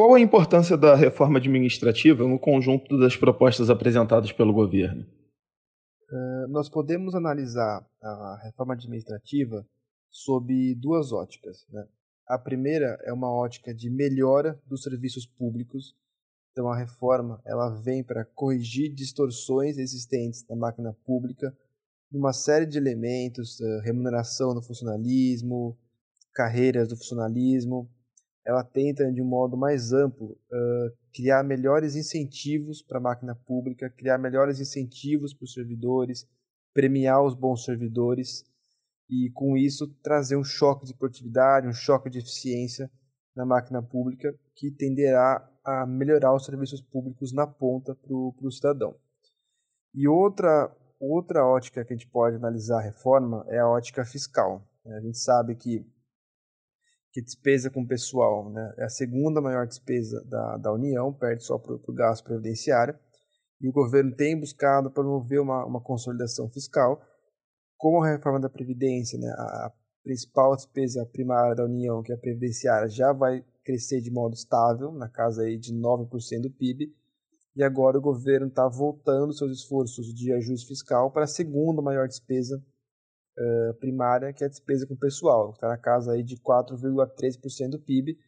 qual a importância da reforma administrativa no conjunto das propostas apresentadas pelo governo? Uh, nós podemos analisar a reforma administrativa sob duas óticas. Né? A primeira é uma ótica de melhora dos serviços públicos. Então, a reforma ela vem para corrigir distorções existentes na máquina pública, uma série de elementos, uh, remuneração do funcionalismo, carreiras do funcionalismo, ela tenta, de um modo mais amplo, uh, criar melhores incentivos para a máquina pública, criar melhores incentivos para os servidores, premiar os bons servidores e, com isso, trazer um choque de produtividade, um choque de eficiência na máquina pública que tenderá a melhorar os serviços públicos na ponta para o cidadão. E outra, outra ótica que a gente pode analisar a reforma é a ótica fiscal. A gente sabe que que despesa com pessoal né, é a segunda maior despesa da, da União, perde só para o gasto previdenciário, e o governo tem buscado promover uma, uma consolidação fiscal, como a reforma da Previdência, né, a principal despesa primária da União, que é a previdenciária, já vai crescer de modo estável, na casa aí de 9% do PIB, e agora o governo está voltando seus esforços de ajuste fiscal para a segunda maior despesa uh, primária, que é a despesa com pessoal, está na casa aí de 4,3% do PIB,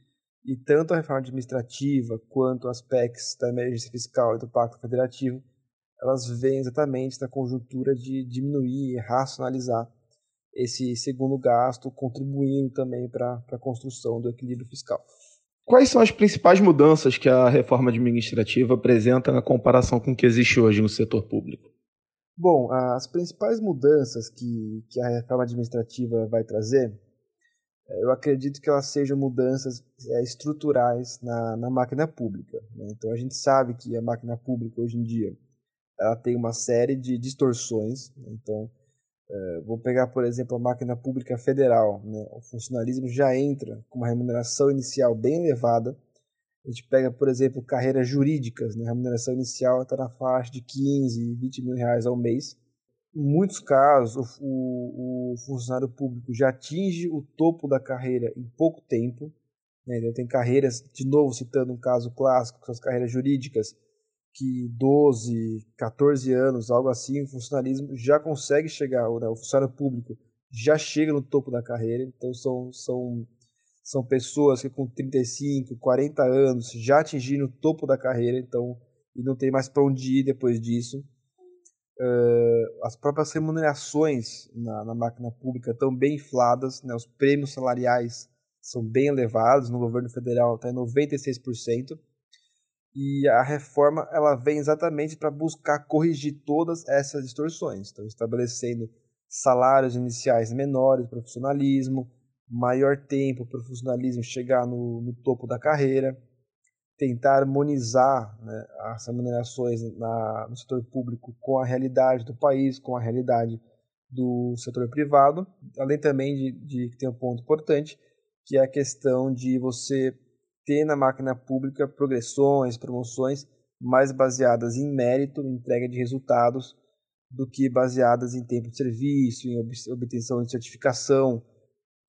e tanto a reforma administrativa quanto as PECs da emergência fiscal e do Pacto Federativo, elas vêm exatamente na conjuntura de diminuir e racionalizar esse segundo gasto, contribuindo também para a construção do equilíbrio fiscal. Quais são as principais mudanças que a reforma administrativa apresenta na comparação com o que existe hoje no setor público? Bom, as principais mudanças que, que a reforma administrativa vai trazer, eh, eu acredito que elas sejam mudanças é, estruturais na, na máquina pública. Né? Então a gente sabe que a máquina pública hoje em dia ela tem uma série de distorções. Né? Então, é, vou pegar, por exemplo, a máquina pública federal. Né? O funcionalismo já entra com uma remuneração inicial bem elevada a gente pega, por exemplo, carreiras jurídicas, né? a remuneração inicial está na faixa de 15, 20 mil reais ao mês. Em muitos casos, o, o, funcionário público já atinge o topo da carreira em pouco tempo. Né? Então, tem carreiras, de novo citando um caso clássico, que são as carreiras jurídicas, que 12, 14 anos, algo assim, o funcionalismo já consegue chegar, né? o funcionário público já chega no topo da carreira. Então, são, são são pessoas que com 35, 40 anos já atingiram o topo da carreira, então e não tem mais para onde ir depois disso. Uh, as próprias remunerações na, na, máquina pública estão bem infladas, né? os prêmios salariais são bem elevados, no governo federal está em 96%, e a reforma ela vem exatamente para buscar corrigir todas essas distorções, então estabelecendo salários iniciais menores, profissionalismo, maior tempo para o funcionalismo chegar no, no, topo da carreira, tentar harmonizar né, as remunerações na, no setor público com a realidade do país, com a realidade do setor privado, além também de, de ter um ponto importante, que é a questão de você ter na máquina pública progressões, promoções mais baseadas em mérito, entrega de resultados, do que baseadas em tempo de serviço, em obtenção de certificação,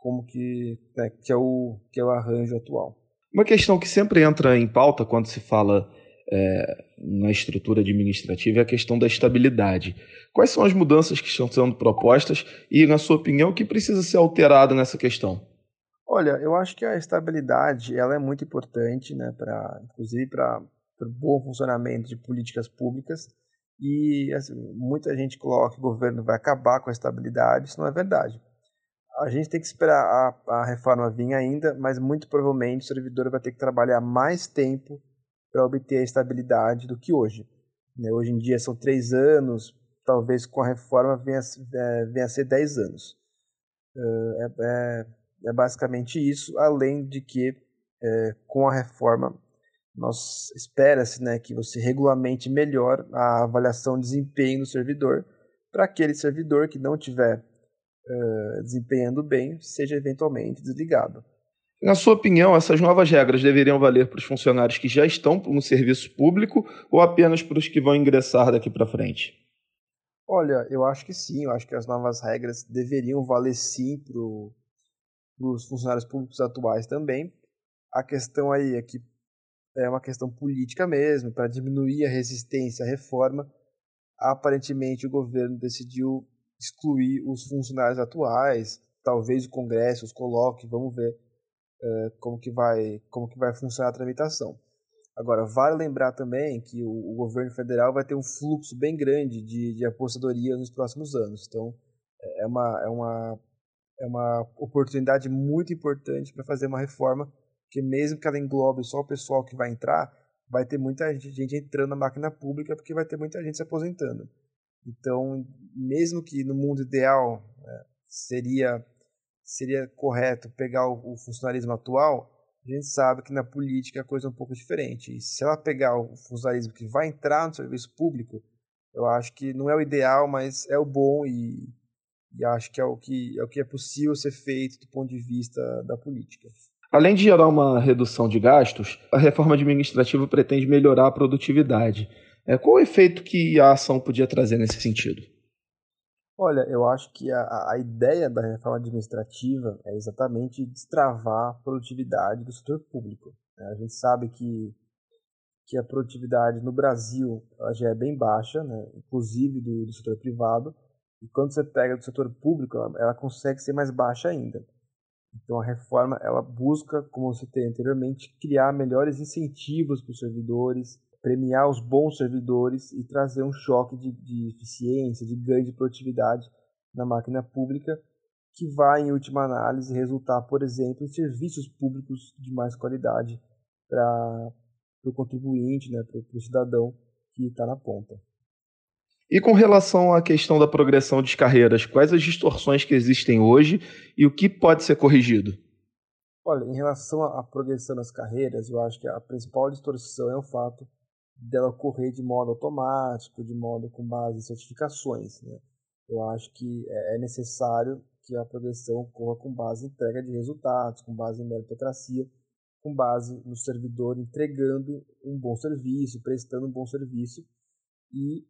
como que, né, que, é o, que é o arranjo atual. Uma questão que sempre entra em pauta quando se fala é, na estrutura administrativa é a questão da estabilidade. Quais são as mudanças que estão sendo propostas e, na sua opinião, o que precisa ser alterado nessa questão? Olha, eu acho que a estabilidade ela é muito importante, né, pra, inclusive para o bom funcionamento de políticas públicas. E assim, muita gente coloca que o governo vai acabar com a estabilidade, isso não é verdade a gente tem que esperar a, a reforma vir ainda, mas muito provavelmente o servidor vai ter que trabalhar mais tempo para obter a estabilidade do que hoje. Né? Hoje em dia são três anos, talvez com a reforma venha, é, venha a ser dez anos. É, é, é, basicamente isso, além de que é, com a reforma nós espera-se né, que você regulamente melhor a avaliação de desempenho do servidor para aquele servidor que não tiver uh, desempenhando bem seja eventualmente desligado. Na sua opinião, essas novas regras deveriam valer para os funcionários que já estão no serviço público ou apenas para os que vão ingressar daqui para frente? Olha, eu acho que sim, eu acho que as novas regras deveriam valer sim para os funcionários públicos atuais também. A questão aí é que é uma questão política mesmo, para diminuir a resistência à reforma. Aparentemente, o governo decidiu excluir os funcionários atuais, talvez o Congresso os coloque, vamos ver uh, como, que vai, como que vai funcionar a tramitação. Agora, vale lembrar também que o, o, governo federal vai ter um fluxo bem grande de, de apostadoria nos próximos anos. Então, é uma, é uma, é uma oportunidade muito importante para fazer uma reforma que, mesmo que ela englobe só o pessoal que vai entrar, vai ter muita gente entrando na máquina pública porque vai ter muita gente se aposentando. Então, mesmo que no mundo ideal né, seria seria correto pegar o, o funcionalismo atual, a gente sabe que na política a coisa é um pouco diferente. E se ela pegar o funcionalismo que vai entrar no serviço público, eu acho que não é o ideal, mas é o bom e, e acho que é o que é o que é possível ser feito do ponto de vista da política. Além de gerar uma redução de gastos, a reforma administrativa pretende melhorar a produtividade. É, qual o efeito que a ação podia trazer nesse sentido? Olha, eu acho que a, a ideia da reforma administrativa é exatamente destravar a produtividade do setor público. Né? A gente sabe que, que a produtividade no Brasil já é bem baixa, né? inclusive do, do, setor privado, e quando você pega do setor público, ela, ela consegue ser mais baixa ainda. Então a reforma ela busca, como você tem anteriormente, criar melhores incentivos para os servidores, premiar os bons servidores e trazer um choque de, de eficiência, de ganho de produtividade na máquina pública, que vai, em última análise, resultar, por exemplo, em serviços públicos de mais qualidade para o contribuinte, né, para o cidadão que está na ponta. E com relação à questão da progressão de carreiras, quais as distorções que existem hoje e o que pode ser corrigido? Olha, em relação à progressão das carreiras, eu acho que a principal distorção é o fato dela ocorrer de modo automático, de modo com base em certificações. Né? Eu acho que é, é necessário que a progressão ocorra com base em entrega de resultados, com base em meritocracia, com base no servidor entregando um bom serviço, prestando um bom serviço e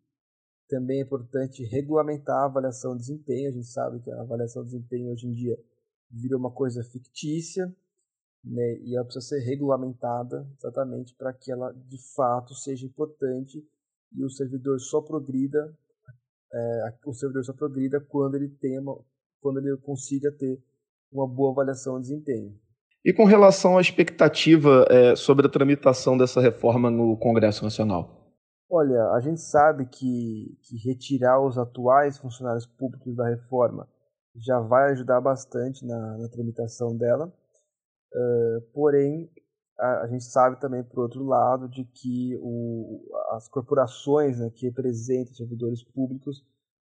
também é importante regulamentar a avaliação de desempenho. A gente sabe que a avaliação de desempenho hoje em dia virou uma coisa fictícia, né, e ela precisa ser regulamentada exatamente para que ela de fato seja importante e o servidor só progrida é, o servidor só progrida quando ele tenha quando ele consiga ter uma boa avaliação de desempenho. E com relação à expectativa é, sobre a tramitação dessa reforma no Congresso Nacional? Olha, a gente sabe que, que retirar os atuais funcionários públicos da reforma já vai ajudar bastante na, na tramitação dela. Uh, porém, a, a, gente sabe também, por outro lado, de que o, as corporações né, que representam servidores públicos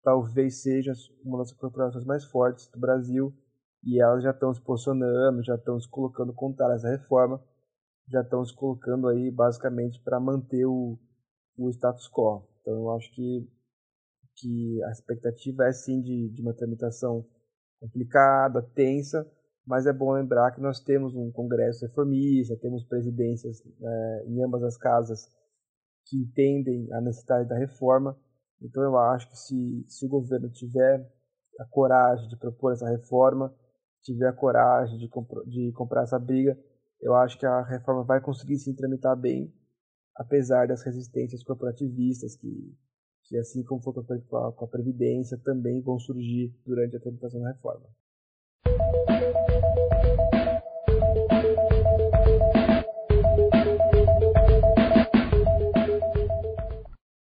talvez seja uma das corporações mais fortes do Brasil e elas já estão se posicionando, já estão se colocando contrárias à reforma, já estão se colocando aí basicamente para manter o, o status quo. Então eu acho que, que a expectativa é sim de, de uma tramitação complicada, tensa, mas é bom lembrar que nós temos um Congresso reformista, temos presidências é, em ambas as casas que entendem a necessidade da reforma. Então eu acho que se, se o governo tiver a coragem de propor essa reforma, tiver a coragem de, de comprar essa briga, eu acho que a reforma vai conseguir se tramitar bem, apesar das resistências corporativistas que, que assim como foi com a, com a Previdência, também vão surgir durante a tramitação da reforma.